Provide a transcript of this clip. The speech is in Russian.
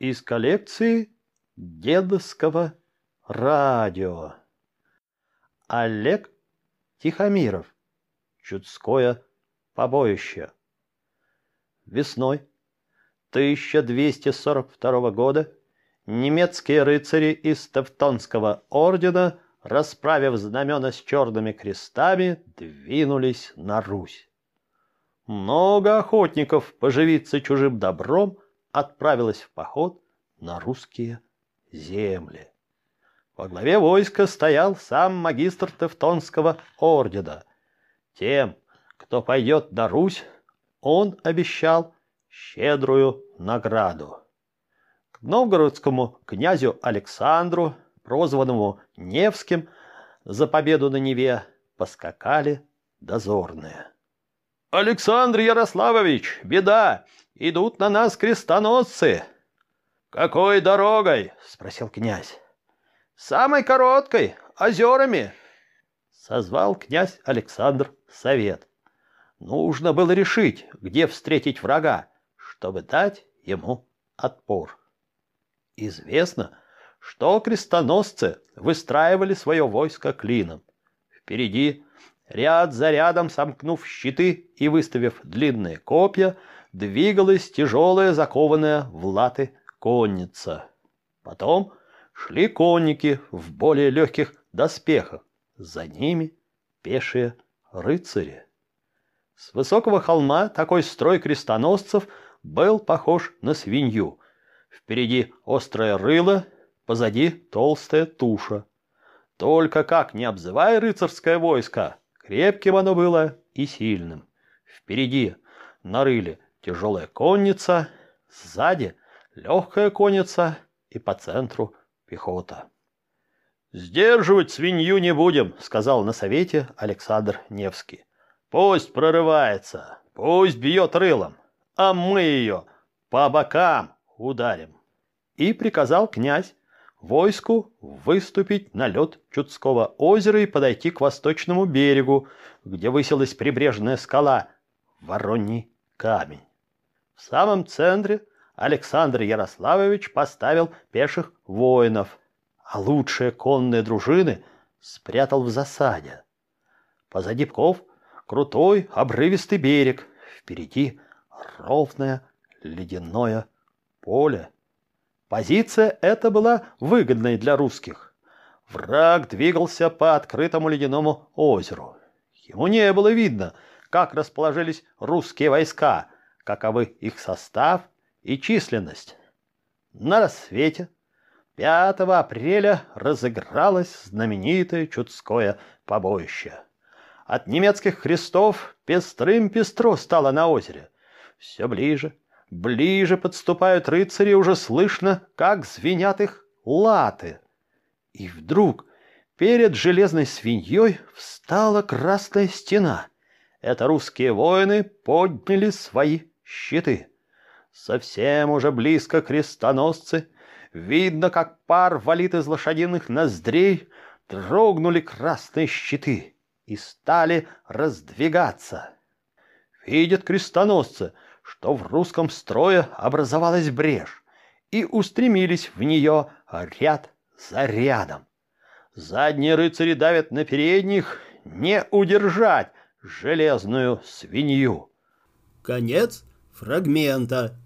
из коллекции дедовского радио. Олег Тихомиров. Чудское побоище. Весной 1242 года немецкие рыцари из Тевтонского ордена, расправив знамена с черными крестами, двинулись на Русь. Много охотников поживиться чужим добром отправилось в поход на русские земли. Во главе войска стоял сам магистр Тевтонского ордена. Тем, кто пойдет на Русь, он обещал щедрую награду. К новгородскому князю Александру, прозванному Невским, за победу на Неве поскакали дозорные. «Александр Ярославович, беда! Идут на нас крестоносцы!» «Какой дорогой?» — спросил князь. «Самой короткой, озерами!» Созвал князь Александр совет. Нужно было решить, где встретить врага, чтобы дать ему отпор. Известно, что крестоносцы выстраивали свое войско клином. Впереди, ряд за рядом сомкнув щиты и выставив длинные копья, двигалась тяжелая закованная в латы конница. Потом шли конники в более легких доспехах, за ними пешие рыцари. С высокого холма такой строй крестоносцев был похож на свинью. Впереди острое рыло, позади толстая туша. Только как не обзывай рыцарское войско, крепким оно было и сильным. Впереди на рыле тяжелая конница, сзади легкая конница и по центру пехота. «Сдерживать свинью не будем», — сказал на совете Александр Невский. Пусть прорывается, пусть бьет рылом, а мы ее по бокам ударим. И приказал князь войску выступить на лед Чудского озера и подойти к восточному берегу, где высилась прибрежная скала Вороний камень. В самом центре Александр Ярославович поставил пеших воинов, а лучшие конные дружины спрятал в засаде. Позади Пков Крутой, обрывистый берег. Впереди ровное ледяное поле. Позиция эта была выгодной для русских. Враг двигался по открытому ледяному озеру. Ему не было видно, как расположились русские войска, каковы их состав и численность. На рассвете 5 апреля разыгралось знаменитое Чудское побоище. От немецких крестов пестрым пестро стало на озере. Все ближе, ближе подступают рыцари, уже слышно, как звенят их латы. И вдруг перед железной свиньей встала красная стена. Это русские воины подняли свои щиты. Совсем уже близко крестоносцы. Видно, как пар валит из лошадиных ноздрей, дрогнули красные щиты и стали раздвигаться. Видят крестоносцы, что в русском строе образовалась брешь, и устремились в нее ряд за рядом. Задние рыцари давят на передних, не удержать железную свинью. Конец фрагмента.